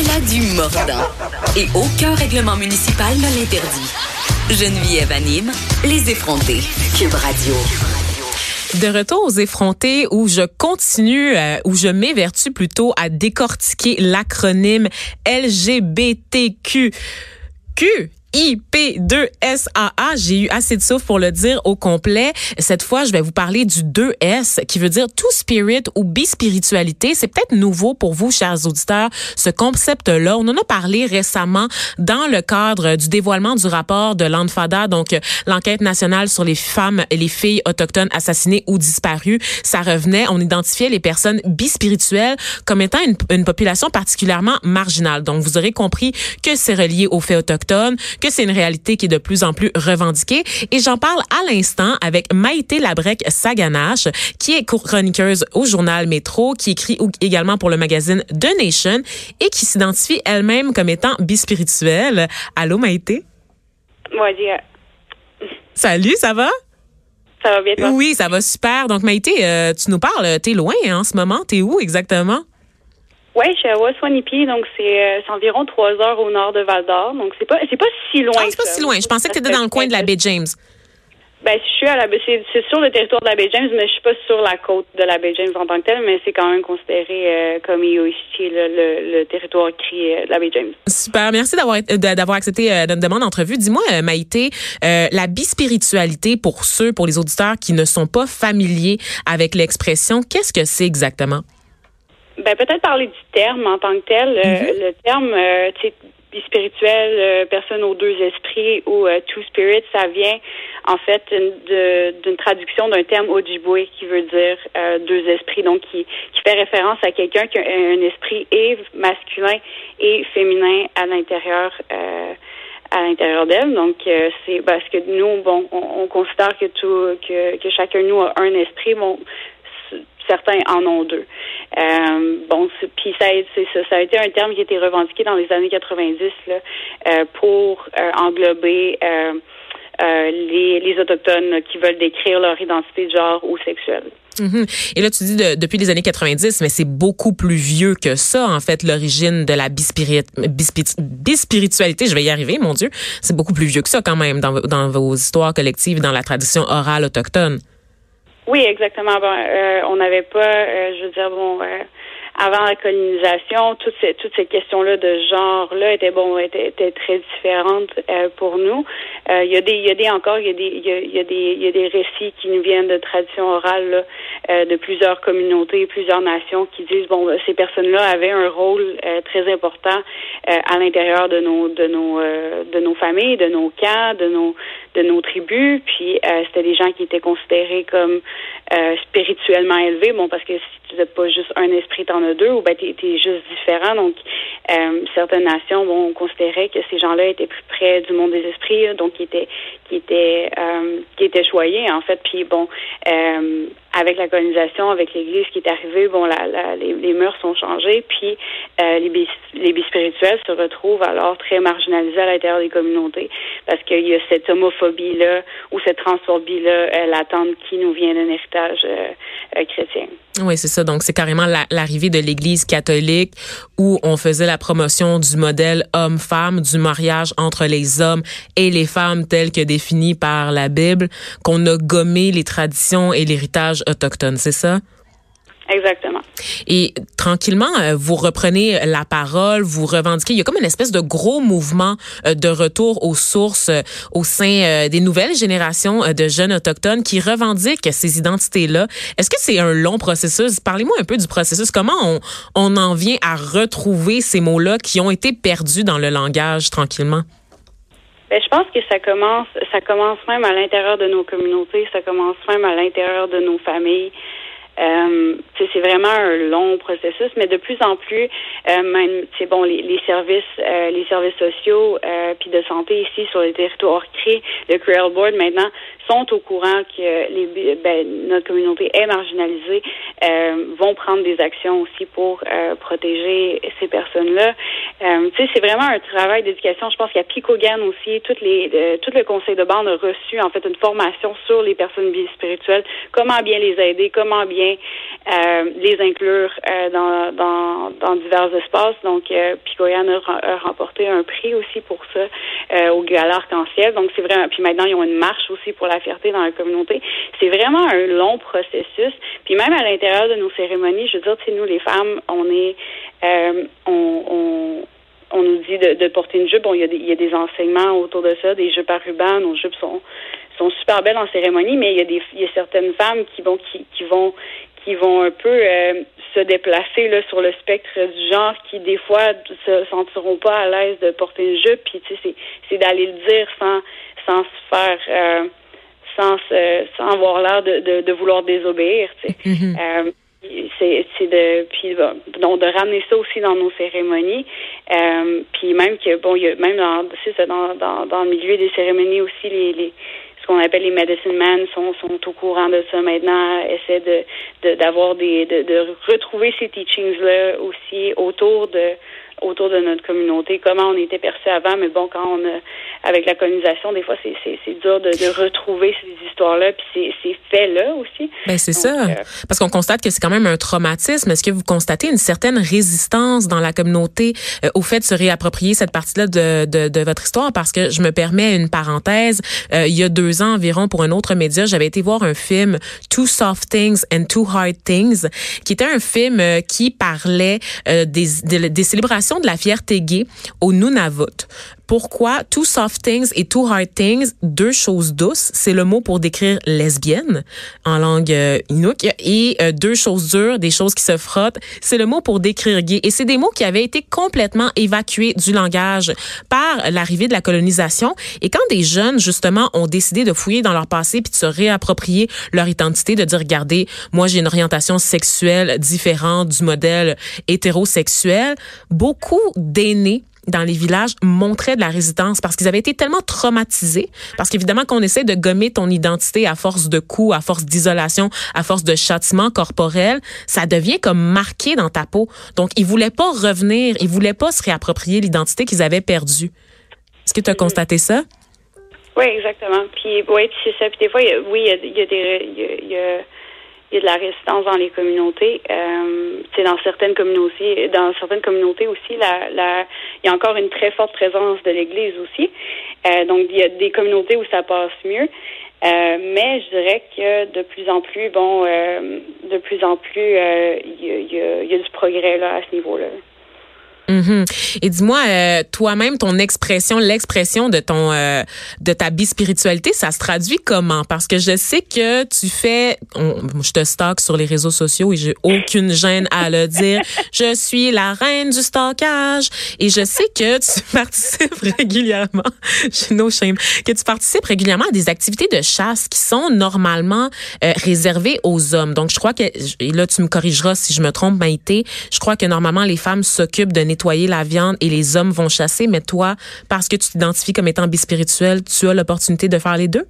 Elle a du mordant. Et aucun règlement municipal ne l'interdit. Geneviève anime les effrontés. Cube Radio. De retour aux effrontés où je continue, euh, où je m'évertue plutôt à décortiquer l'acronyme LGBTQ. Q IP2SAA. J'ai eu assez de souffle pour le dire au complet. Cette fois, je vais vous parler du 2S qui veut dire tout spirit ou bispiritualité. C'est peut-être nouveau pour vous, chers auditeurs, ce concept-là. On en a parlé récemment dans le cadre du dévoilement du rapport de l'ANFADA, donc l'enquête nationale sur les femmes et les filles autochtones assassinées ou disparues. Ça revenait, on identifiait les personnes bispirituelles comme étant une population particulièrement marginale. Donc, vous aurez compris que c'est relié aux faits autochtones, que c'est une réalité qui est de plus en plus revendiquée. Et j'en parle à l'instant avec Maïté Labrec-Saganache, qui est chroniqueuse au journal Métro, qui écrit également pour le magazine The Nation et qui s'identifie elle-même comme étant bispirituelle. Allô, Maïté? Moi, Salut, ça va? Ça va bien, toi? Oui, ça va super. Donc, Maïté, euh, tu nous parles, t'es loin hein, en ce moment. T'es où exactement? Oui, je suis à Waswanipi, donc c'est environ trois heures au nord de Val d'Or. Donc c'est pas c'est pas si loin. Ah, c'est pas si loin. Je pensais que tu étais dans le coin de la baie James. Ben, je suis à la c'est, c'est sur le territoire de la baie James, mais je suis pas sur la côte de la baie James en tant que telle, mais c'est quand même considéré euh, comme ici le, le, territoire écrit de la baie James. Super, merci d'avoir d'avoir accepté notre demande d'entrevue. Dis-moi, Maïté, euh, la bispiritualité pour ceux, pour les auditeurs qui ne sont pas familiers avec l'expression, qu'est-ce que c'est exactement? Ben peut-être parler du terme en tant que tel. Euh, le terme, euh, tu sais, spirituel, euh, personne aux deux esprits ou two spirits, ça vient en fait d'une traduction d'un terme Ojibwe qui veut dire deux esprits, donc qui, qui fait référence à quelqu'un qui a un esprit et masculin et féminin à l'intérieur à l'intérieur d'elle. Donc c'est parce que nous, bon, on, considère que tout que, que chacun de nous a un esprit. Bon, certains en ont deux. Euh, bon, puis ça, ça, a été un terme qui a été revendiqué dans les années 90 là, euh, pour euh, englober les, les autochtones qui veulent décrire leur identité de genre ou sexuelle. Mm-hmm. Et là, tu dis depuis les années 90, mais c'est beaucoup plus vieux que ça, en fait, l'origine de la bispiritualité. Je vais y arriver, mon Dieu. C'est beaucoup plus vieux que ça, quand même, dans, dans vos histoires collectives, dans la tradition orale autochtone. Oui, exactement. euh, on n'avait pas, euh, je veux dire, bon, euh, avant la colonisation, toutes ces toutes ces questions-là de genre-là étaient bon, étaient, étaient très différentes euh, pour nous. Il y a des, il y a des encore, il y a des, il y a, des, il y a des récits qui nous viennent de tradition orale là, de plusieurs communautés, plusieurs nations qui disent bon, ces personnes-là avaient un rôle très important à l'intérieur de nos de nos de nos familles, de nos camps, de nos de nos tribus. Puis c'était des gens qui étaient considérés comme euh, spirituellement élevés. Bon, parce que si tu n'as pas juste un esprit, t'en as deux, ou ben t'es es juste différent. Donc, euh, certaines nations vont considérer que ces gens-là étaient plus près du monde des esprits, donc qui étaient qui étaient euh, qui étaient choyés en fait. Puis bon, euh, avec la colonisation, avec l'Église qui est arrivée, bon, la, la, les, les, mœurs sont changées, puis euh, les, bis, les bispirituels se retrouvent alors très marginalisés à l'intérieur des communautés parce qu'il y a cette homophobie-là ou cette transphobie-là euh, latente qui nous vient d'un héritage euh, euh chrétien. Oui, c'est ça. Donc, c'est carrément l'arrivée de l'Église catholique où on faisait la promotion du modèle homme-femme, du mariage entre les hommes et les femmes tel que défini par la Bible, qu'on a gommé les traditions et l'héritage autochtone, c'est ça? Exactement. Et tranquillement, euh, vous reprenez la parole, vous revendiquez. Il y a comme une espèce de gros mouvement euh, de retour aux sources euh, au sein des nouvelles générations de jeunes autochtones qui revendiquent ces identités-là. Est-ce que c'est un long processus? Parlez-moi un peu du processus. Comment on, on en vient à retrouver ces mots-là qui ont été perdus dans le langage tranquillement? Ben, je pense que ça commence, ça commence même à l'intérieur de nos communautés, ça commence même à l'intérieur de nos familles. Euh, c'est vraiment un long processus, mais de plus en plus, euh, même, c'est bon, les, les services, euh, les services sociaux, euh, puis de santé ici sur les territoires créés, le Creole Board maintenant sont au courant que les, ben, notre communauté est marginalisée, euh, vont prendre des actions aussi pour euh, protéger ces personnes-là. C'est vraiment un travail d'éducation. Je pense a Picogan aussi, toutes les, tout le conseil de bande a reçu en fait une formation sur les personnes bispirituelles, comment bien les aider, comment bien euh, les inclure euh, dans, dans, dans, divers espaces. Donc, euh, Picoyan a, remporté un prix aussi pour ça au Gala Arc-en-Ciel. Donc, c'est vraiment. Puis maintenant, ils ont une marche aussi pour la fierté dans la communauté. C'est vraiment un long processus. Puis même à l'intérieur de nos cérémonies, je veux dire, c'est nous les femmes, on est, on, nous dit de, de, porter une jupe. Bon, il y, a des, il y a des enseignements autour de ça, des jupes à ruban. Nos jupes sont sont super belles en cérémonie, mais il y a des il y a certaines femmes qui vont qui, qui vont qui vont un peu euh, se déplacer là sur le spectre du genre qui des fois se sentiront pas à l'aise de porter une jupe puis tu sais c'est c'est d'aller le dire sans sans se faire euh, sans sans avoir l'air de, de, de, vouloir désobéir tu sais mm-hmm. euh, c'est c'est de puis donc de ramener ça aussi dans nos cérémonies euh, puis même que bon il y a même dans dans, dans dans le milieu des cérémonies aussi les qu'on appelle les medicine men sont, sont au courant de ça maintenant, essaient de d'avoir des de, de retrouver ces teachings là aussi autour de autour de notre communauté, comment on était perçu avant, mais bon, quand on a, avec la colonisation, des fois, c'est, dur de, de, retrouver ces histoires-là, puis ces, faits-là aussi. Ben, c'est ça. Euh, Parce qu'on constate que c'est quand même un traumatisme. Est-ce que vous constatez une certaine résistance dans la communauté euh, au fait de se réapproprier cette partie-là de, de, de, votre histoire? Parce que je me permets une parenthèse. Euh, il y a deux ans environ, pour un autre média, j'avais été voir un film, Two Soft Things and Two Hard Things, qui était un film qui parlait des, des célébrations de la fierté gay au Nunavut pourquoi Two Soft Things et Two Hard Things, deux choses douces, c'est le mot pour décrire lesbienne en langue euh, inuk, et euh, deux choses dures, des choses qui se frottent, c'est le mot pour décrire gay. Et c'est des mots qui avaient été complètement évacués du langage par l'arrivée de la colonisation. Et quand des jeunes, justement, ont décidé de fouiller dans leur passé puis de se réapproprier leur identité, de dire, regardez, moi j'ai une orientation sexuelle différente du modèle hétérosexuel, beaucoup d'aînés dans les villages montraient de la résistance parce qu'ils avaient été tellement traumatisés. Parce qu'évidemment, qu'on essaie de gommer ton identité à force de coups, à force d'isolation, à force de châtiment corporel, ça devient comme marqué dans ta peau. Donc, ils voulaient pas revenir, ils voulaient pas se réapproprier l'identité qu'ils avaient perdue. Est-ce que tu as constaté ça? Oui, exactement. Puis, oui, c'est ça. Puis des fois, oui, il y a, des... y a il y a de la résistance dans les communautés. Euh, dans certaines communautés, dans certaines communautés aussi, la, la, il y a encore une très forte présence de l'Église aussi. Euh, donc, il y a des communautés où ça passe mieux. Euh, mais je dirais que de plus en plus, bon, euh, de plus en plus, euh, il y, a, y, a, du progrès là à ce niveau-là. Mhm. Et dis-moi, euh, toi-même, ton expression, l'expression de ton, euh, de ta bispiritualité, ça se traduit comment? Parce que je sais que tu fais, je te stocke sur les réseaux sociaux et j'ai aucune gêne à le dire. Je suis la reine du stockage et je sais que tu participes régulièrement. J'ai no shame. Que tu participes régulièrement à des activités de chasse qui sont normalement euh, réservées aux hommes. Donc, je crois que et là, tu me corrigeras si je me trompe, Maïté. Je crois que normalement les femmes s'occupent de nettoyer nettoyer la viande et les hommes vont chasser, mais toi, parce que tu t'identifies comme étant bispirituel, tu as l'opportunité de faire les deux?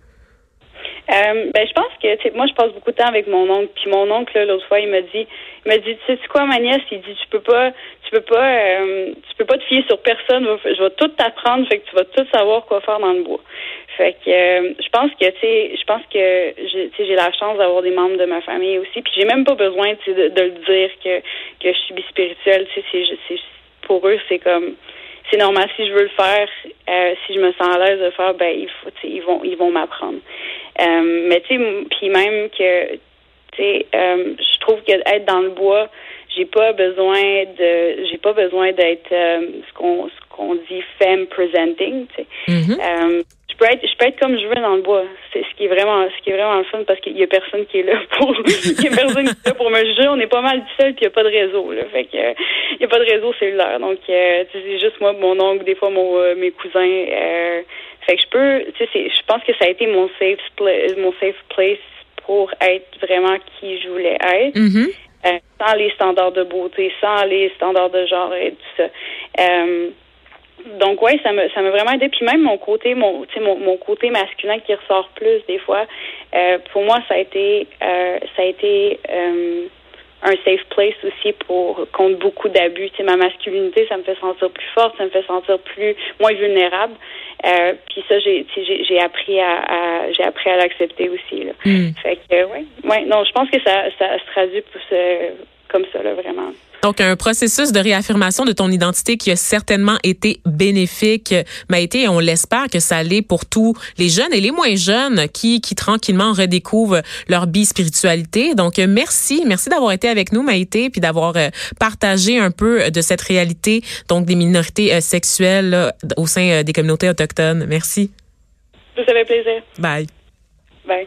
Euh, ben, je pense que moi je passe beaucoup de temps avec mon oncle. Puis mon oncle l'autre fois il m'a dit il m'a dit tu sais quoi ma nièce? Il dit tu peux pas tu peux pas euh, tu peux pas te fier sur personne je vais tout t'apprendre fait que tu vas tout savoir quoi faire dans le bois. Fait que euh, je pense que tu sais je pense que j'ai la chance d'avoir des membres de ma famille aussi. Puis j'ai même pas besoin de, le dire que que je suis bispirituelle. Tu sais c'est pour eux, c'est comme c'est normal si je veux le faire, euh, si je me sens à l'aise de faire, ben il faut, ils vont ils vont m'apprendre. Euh, mais tu sais, puis même que tu sais, euh, je trouve que être dans le bois, j'ai pas besoin de j'ai pas besoin d'être ce qu'on ce qu'on dit femme presenting, tu sais. Mm-hmm peux être, je peux être comme je veux dans le bois. C'est ce qui est vraiment, ce qui est vraiment le fun parce qu'il y a personne qui est là pour, il y a personne qui est là pour me juger. On est pas mal tout seul puis il y a pas de réseau, là. Fait que, il y a pas de réseau cellulaire. Donc, euh, c'est juste moi, mon oncle, des fois mon, euh, mes cousins, euh, fait que je peux, tu sais, je pense que ça a été mon safe, mon safe place pour être vraiment qui je voulais être. Mm-hmm. sans les standards de beauté, sans les standards de genre et tout ça donc ouais, ça me ça m'a vraiment aidé. Puis même mon côté, mon mon, mon côté masculin qui ressort plus des fois. Euh, pour moi, ça a été euh, ça a été euh, un safe place aussi pour contre beaucoup d'abus. Tu sais, ma masculinité, ça me fait sentir plus forte, ça me fait sentir plus moins vulnérable. Puis ça, j'ai j'ai appris à, j'ai appris à l'accepter aussi. Là. Hmm. Fait que ouais, ouais, non, je pense que ça ça se traduit pour ce, comme ça là vraiment. Donc, un processus de réaffirmation de ton identité qui a certainement été bénéfique, Maïté, et on l'espère que ça l'est pour tous les jeunes et les moins jeunes qui, qui tranquillement redécouvrent leur bi-spiritualité. Donc, merci. Merci d'avoir été avec nous, Maïté, puis d'avoir euh, partagé un peu de cette réalité, donc des minorités euh, sexuelles au sein euh, des communautés autochtones. Merci. Ça fait plaisir. Bye. Bye.